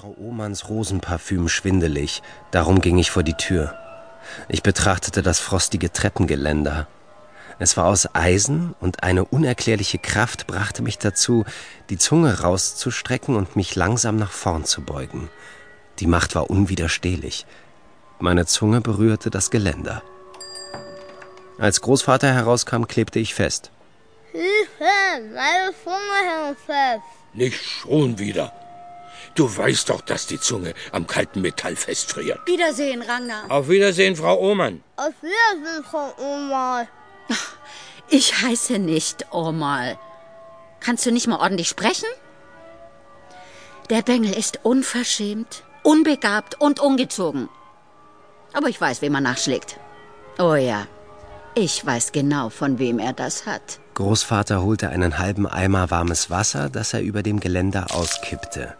Frau Ohmanns Rosenparfüm schwindelig, darum ging ich vor die Tür. Ich betrachtete das frostige Treppengeländer. Es war aus Eisen und eine unerklärliche Kraft brachte mich dazu, die Zunge rauszustrecken und mich langsam nach vorn zu beugen. Die Macht war unwiderstehlich. Meine Zunge berührte das Geländer. Als Großvater herauskam, klebte ich fest. Hilfe, meine Zunge hängt fest. Nicht schon wieder. Du weißt doch, dass die Zunge am kalten Metall festfriert. Wiedersehen, Ragnar. Auf Wiedersehen, Frau Ohmann. Auf Wiedersehen, Frau Oma. Ich heiße nicht Omal. Kannst du nicht mal ordentlich sprechen? Der Bengel ist unverschämt, unbegabt und ungezogen. Aber ich weiß, wem er nachschlägt. Oh ja, ich weiß genau, von wem er das hat. Großvater holte einen halben Eimer warmes Wasser, das er über dem Geländer auskippte.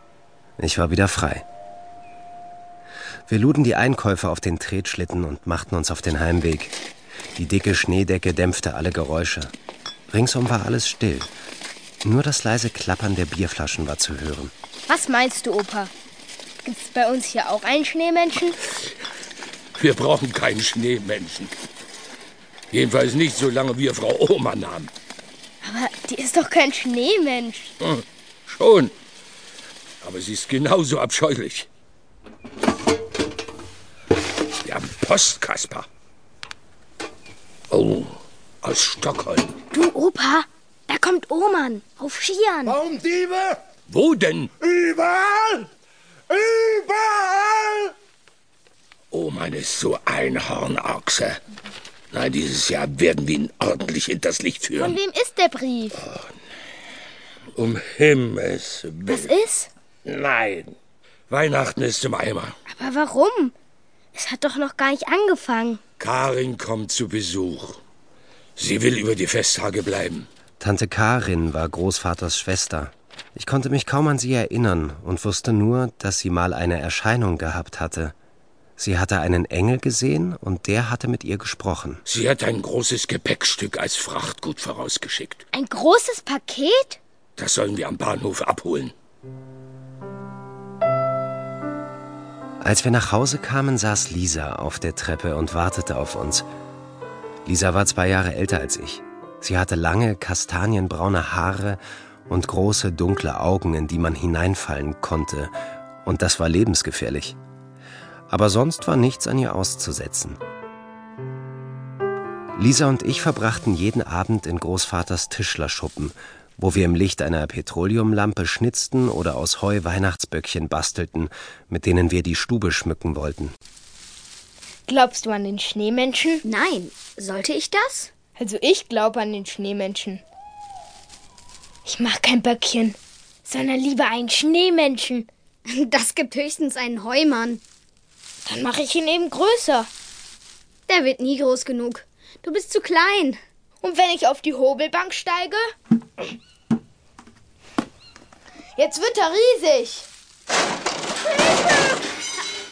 Ich war wieder frei. Wir luden die Einkäufe auf den Tretschlitten und machten uns auf den Heimweg. Die dicke Schneedecke dämpfte alle Geräusche. Ringsum war alles still. Nur das leise Klappern der Bierflaschen war zu hören. Was meinst du, Opa? Gibt's bei uns hier auch einen Schneemenschen? Wir brauchen keinen Schneemenschen. Jedenfalls nicht, solange wir Frau Ohmann haben. Aber die ist doch kein Schneemensch. Hm, schon. Aber sie ist genauso abscheulich. Wir haben Post, Kasper. Oh, aus Stockholm. Du, Opa, da kommt Oman auf Skiern. Baumdiebe? Wo denn? Überall! Überall! Oh, meine so Einhornochse. Nein, dieses Jahr werden wir ihn ordentlich hinters Licht Von führen. wem ist der Brief? Um Himmels Was Willen. ist? Nein. Weihnachten ist im Eimer. Aber warum? Es hat doch noch gar nicht angefangen. Karin kommt zu Besuch. Sie will über die Festtage bleiben. Tante Karin war Großvaters Schwester. Ich konnte mich kaum an sie erinnern und wusste nur, dass sie mal eine Erscheinung gehabt hatte. Sie hatte einen Engel gesehen und der hatte mit ihr gesprochen. Sie hat ein großes Gepäckstück als Frachtgut vorausgeschickt. Ein großes Paket? Das sollen wir am Bahnhof abholen. Als wir nach Hause kamen, saß Lisa auf der Treppe und wartete auf uns. Lisa war zwei Jahre älter als ich. Sie hatte lange, kastanienbraune Haare und große, dunkle Augen, in die man hineinfallen konnte, und das war lebensgefährlich. Aber sonst war nichts an ihr auszusetzen. Lisa und ich verbrachten jeden Abend in Großvaters Tischlerschuppen, wo wir im Licht einer Petroleumlampe schnitzten oder aus Heu Weihnachtsböckchen bastelten, mit denen wir die Stube schmücken wollten. Glaubst du an den Schneemenschen? Nein, sollte ich das? Also ich glaube an den Schneemenschen. Ich mag kein Böckchen, sondern lieber einen Schneemenschen. Das gibt höchstens einen Heumann. Dann mache ich ihn eben größer. Der wird nie groß genug. Du bist zu klein. Und wenn ich auf die Hobelbank steige? Jetzt wird er riesig.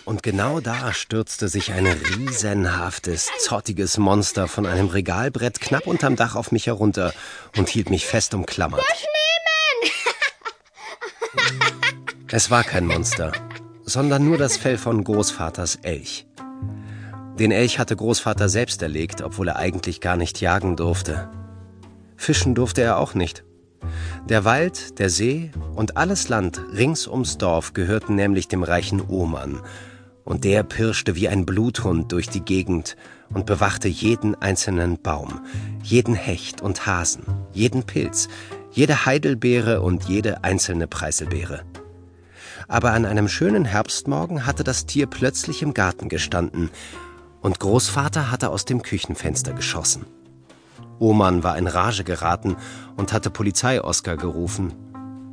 Und genau da stürzte sich ein riesenhaftes, zottiges Monster von einem Regalbrett knapp unterm Dach auf mich herunter und hielt mich fest umklammert. Es war kein Monster, sondern nur das Fell von Großvaters Elch. Den Elch hatte Großvater selbst erlegt, obwohl er eigentlich gar nicht jagen durfte. Fischen durfte er auch nicht. Der Wald, der See und alles Land rings ums Dorf gehörten nämlich dem reichen Oman. Und der pirschte wie ein Bluthund durch die Gegend und bewachte jeden einzelnen Baum, jeden Hecht und Hasen, jeden Pilz, jede Heidelbeere und jede einzelne Preiselbeere. Aber an einem schönen Herbstmorgen hatte das Tier plötzlich im Garten gestanden und Großvater hatte aus dem Küchenfenster geschossen. Oman war in Rage geraten und hatte Polizei-Oskar gerufen.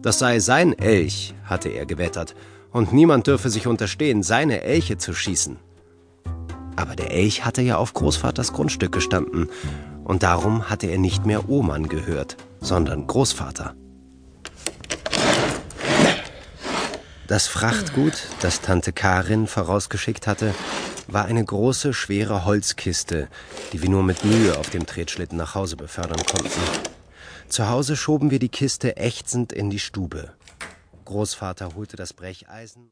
Das sei sein Elch, hatte er gewettert, und niemand dürfe sich unterstehen, seine Elche zu schießen. Aber der Elch hatte ja auf Großvaters Grundstück gestanden, und darum hatte er nicht mehr Oman gehört, sondern Großvater. Das Frachtgut, das Tante Karin vorausgeschickt hatte, war eine große, schwere Holzkiste, die wir nur mit Mühe auf dem Tretschlitten nach Hause befördern konnten. Zu Hause schoben wir die Kiste ächzend in die Stube. Großvater holte das Brecheisen.